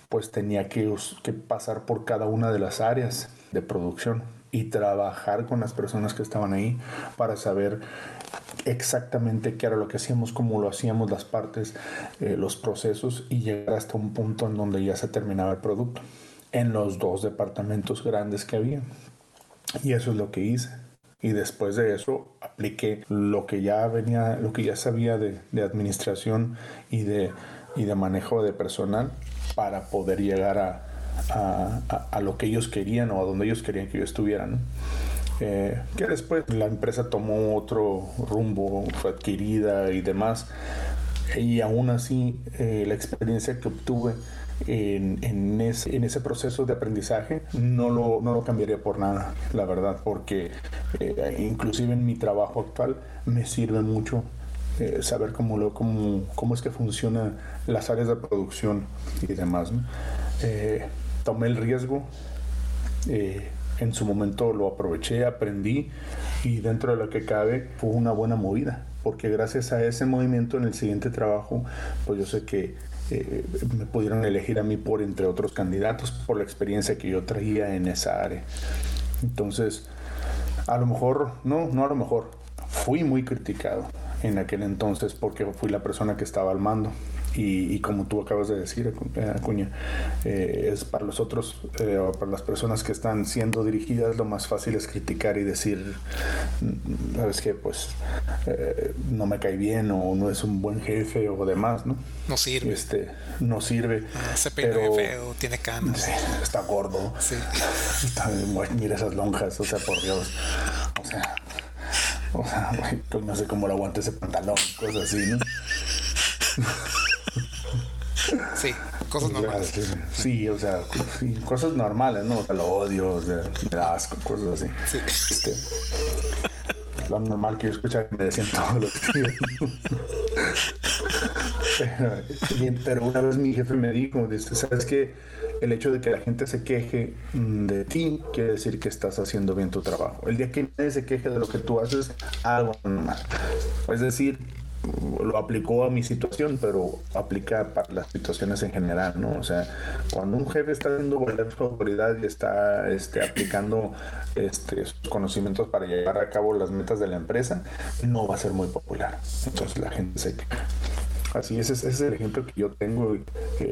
pues tenía que, que pasar por cada una de las áreas de producción y trabajar con las personas que estaban ahí para saber exactamente qué era lo que hacíamos, cómo lo hacíamos, las partes, eh, los procesos y llegar hasta un punto en donde ya se terminaba el producto en los dos departamentos grandes que había. Y eso es lo que hice. Y después de eso apliqué lo que ya venía, lo que ya sabía de, administración y de, y de manejo de personal para poder llegar a, a, lo que ellos querían o a donde ellos querían que yo estuviera. ¿no? Eh, que después la empresa tomó otro rumbo, fue adquirida y demás. Y aún así, eh, la experiencia que obtuve en, en, ese, en, ese, proceso de aprendizaje no lo, no lo cambiaría por nada, la verdad, porque eh, inclusive en mi trabajo actual me sirve mucho saber cómo, lo, cómo, cómo es que funcionan las áreas de producción y demás. tomé el riesgo en su momento lo aproveché, aprendí y dentro de lo que cabe fue una buena movida, porque gracias a ese movimiento en el siguiente trabajo, pues yo sé que eh, me pudieron elegir a mí por entre otros candidatos por la experiencia que yo traía en esa área. Entonces, a lo mejor, no, no a lo mejor, fui muy criticado en aquel entonces porque fui la persona que estaba al mando. Y, como tú acabas de decir, Acuña, eh, es para los otros, eh, para las personas que están siendo dirigidas, lo más fácil es criticar y decir, mm, sabes que pues eh, no me cae bien o no es un buen jefe o demás, ¿no? No sirve. Este, no sirve. Ah, se pero, feo, tiene canas. Está gordo. Sí. (laughs) mira esas lonjas, o sea, por Dios. O sea, o sea, pues no sé cómo lo aguanta ese pantalón, cosas así, ¿no? (laughs) (laughs) Sí, cosas normales. Sí, o sea, cosas normales, ¿no? O sea, lo odio, o sea, me da asco, cosas así. Sí. Este, lo normal que yo escuchaba que me decían todo lo que pero, pero una vez mi jefe me dijo, ¿sabes qué? el hecho de que la gente se queje mm, de ti quiere decir que estás haciendo bien tu trabajo. El día que nadie se queje de lo que tú haces, algo mal. Es decir, lo aplicó a mi situación, pero aplica para las situaciones en general, ¿no? O sea, cuando un jefe está haciendo valer su autoridad y está este, aplicando este, sus conocimientos para llevar a cabo las metas de la empresa, no va a ser muy popular. Entonces la gente se queja. Así es, ese es el ejemplo que yo tengo.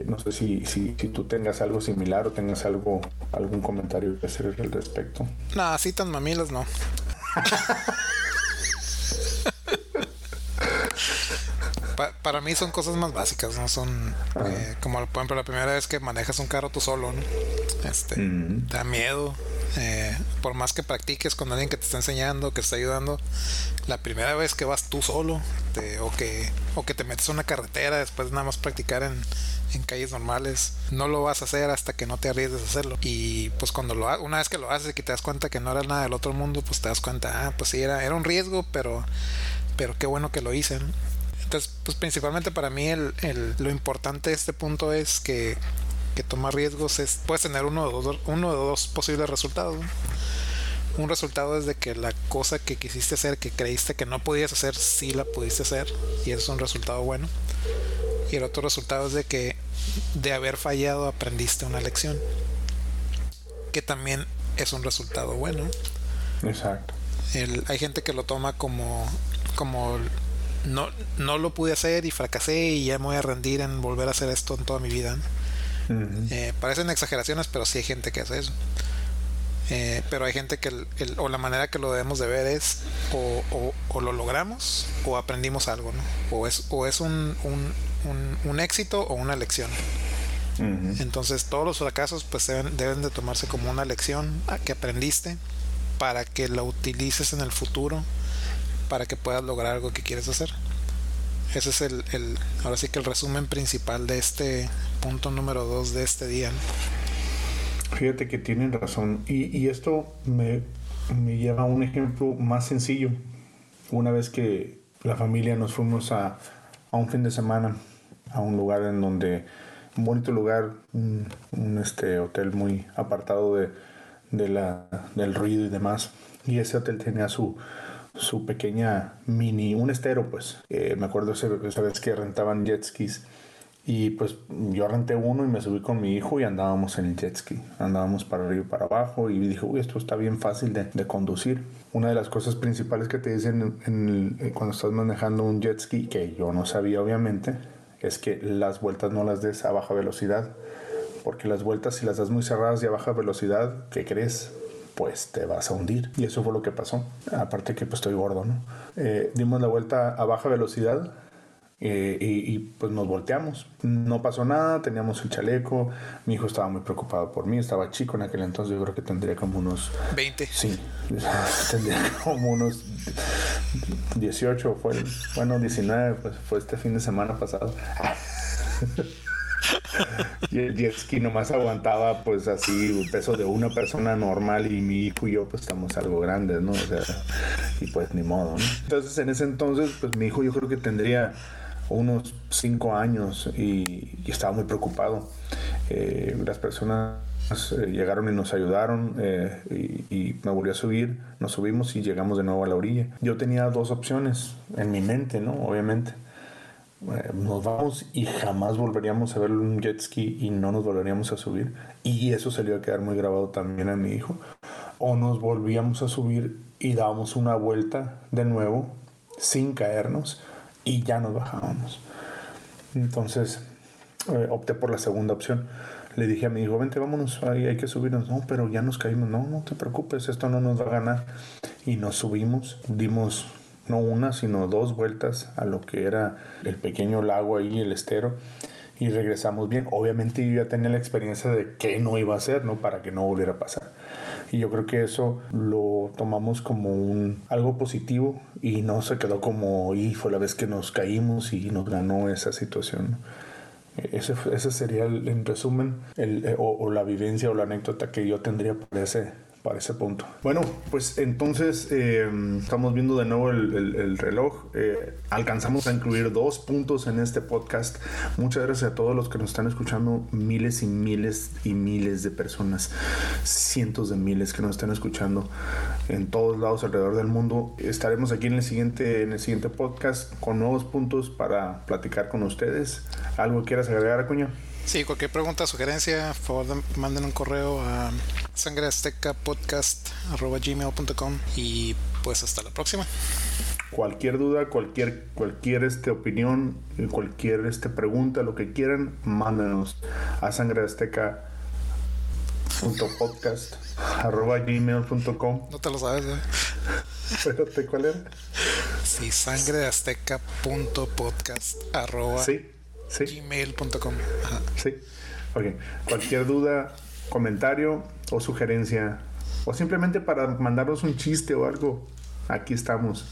No sé si, si, si, tú tengas algo similar o tengas algo algún comentario que hacer al respecto. No, así tan mamilas no. (laughs) para mí son cosas más básicas, no son eh, como por ejemplo la primera vez que manejas un carro tú solo, Este, te da miedo. Eh, por más que practiques con alguien que te está enseñando, que te está ayudando, la primera vez que vas tú solo, o que o que te metes a una carretera después de nada más practicar en, en calles normales, no lo vas a hacer hasta que no te arriesgues a hacerlo. Y pues cuando lo una vez que lo haces y que te das cuenta que no era nada del otro mundo, pues te das cuenta, ah, pues sí, era, era un riesgo, pero, pero qué bueno que lo hice. Entonces, pues principalmente para mí el, lo importante de este punto es que, que tomar riesgos es, puedes tener uno o dos, uno dos posibles resultados. Un resultado es de que la cosa que quisiste hacer, que creíste que no podías hacer, sí la pudiste hacer. Y eso es un resultado bueno. Y el otro resultado es de que de haber fallado aprendiste una lección. Que también es un resultado bueno. Exacto. hay gente que lo toma como, como no, no lo pude hacer y fracasé y ya me voy a rendir en volver a hacer esto en toda mi vida. Eh, parecen exageraciones, pero sí hay gente que hace eso. Eh, pero hay gente que, el, o la manera que lo debemos de ver es o, o, lo logramos o aprendimos algo, ¿no? O es, o es un, un, un, éxito o una lección. Entonces todos los fracasos pues deben, deben de tomarse como una lección que aprendiste para que la utilices en el futuro para que puedas lograr algo que quieres hacer. Ese es el, el ahora sí que el resumen principal de este punto número 2 de este día. Fíjate que tienen razón. Y, y esto me, me, lleva a un ejemplo más sencillo. Una vez que la familia nos fuimos a, a un fin de semana a un lugar en donde, un bonito lugar, un, un este hotel muy apartado de, de la, del ruido y demás. Y ese hotel tenía su, su pequeña mini, un estero pues. Me acuerdo esa vez que rentaban jet skis y pues yo renté uno y me subí con mi hijo y andábamos en el jet ski. Andábamos para arriba y para abajo y dije, uy, esto está bien fácil de, de conducir. Una de las cosas principales que te dicen en eh, cuando estás manejando un jet ski, que yo no sabía obviamente, es que las vueltas no las des a baja velocidad. Porque las vueltas si las das muy cerradas y a baja velocidad, ¿qué crees? Pues te vas a hundir. Y eso fue lo que pasó. Aparte que pues estoy gordo, ¿no? Eh, dimos la vuelta a baja velocidad eh, y, pues nos volteamos. No pasó nada, teníamos el chaleco. Mi hijo estaba muy preocupado por mí, estaba chico en aquel entonces, yo creo que tendría como unos 20. Sí, (laughs) tendría como unos 18, fue, bueno, 19, pues fue este fin de semana pasado. (laughs) (laughs) y el jet ski nomás aguantaba pues así el peso de una persona normal y mi hijo y yo pues estamos algo grandes, ¿no? O sea, y pues ni modo, ¿no? Entonces en ese entonces pues mi hijo yo creo que tendría unos cinco años y, estaba muy preocupado. Eh, las personas eh, llegaron y nos ayudaron eh, y, y, me volví a subir, nos subimos y llegamos de nuevo a la orilla. Yo tenía dos opciones en mi mente, ¿no? Obviamente nos vamos y jamás volveríamos a ver un jet ski y no nos volveríamos a subir. Y eso se le iba a quedar muy grabado también a mi hijo. O nos volvíamos a subir y dábamos una vuelta de nuevo sin caernos y ya nos bajábamos. Entonces eh, opté por la segunda opción. Le dije a mi hijo, vente, vámonos, ahí hay que subirnos. No, pero ya nos caímos. No, no te preocupes, esto no nos va a ganar. Y nos subimos, dimos no una, sino dos vueltas a lo que era el pequeño lago ahí, el estero, y regresamos bien. Obviamente yo ya tenía la experiencia de qué no iba a hacer, ¿no? Para que no volviera a pasar. Y yo creo que eso lo tomamos como un algo positivo y no se quedó como, y fue la vez que nos caímos y nos ganó esa situación. Ese, ese sería, en resumen, el, o, o, la vivencia o la anécdota que yo tendría para ese, para ese punto. Bueno, pues entonces eh, estamos viendo de nuevo el, reloj. Eh, alcanzamos a incluir dos puntos en este podcast. Muchas gracias a todos los que nos están escuchando, miles y miles y miles de personas, cientos de miles que nos están escuchando en todos lados alrededor del mundo. Estaremos aquí en el siguiente, en el siguiente podcast con nuevos puntos para platicar con ustedes. ¿Algo quieras agregar, Acuña? Sí, cualquier pregunta, sugerencia, por favor manden un correo a sangreaztecapodcast.gmail.com y pues hasta la próxima. Cualquier duda, cualquier, cualquier este, opinión, cualquier este, pregunta, lo que quieran, mándanos a sangreazteca.podcast.gmail.com No te lo sabes, ¿eh? (laughs) Espérate, ¿cuál era? Sí, sangreazteca.podcast. Sí ¿Sí? gmail.com. Sí. Ok. Cualquier duda, comentario o sugerencia, o simplemente para mandarnos un chiste o algo, aquí estamos.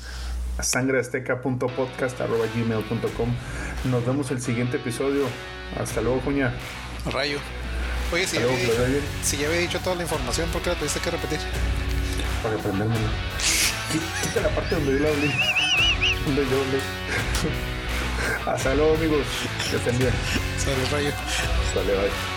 sangreazteca.podcast.gmail.com Nos vemos el siguiente episodio. Hasta luego, Juña. Rayo. Oye, si, ya había, dicho, si ya había dicho toda la información, ¿por qué la tuviste que repetir? Para aprenderme. Quita la parte donde yo la hablé. Donde yo hablé. (laughs) Hasta luego, amigos. Que estén bien. Saludos, Rayo. Sale, bye.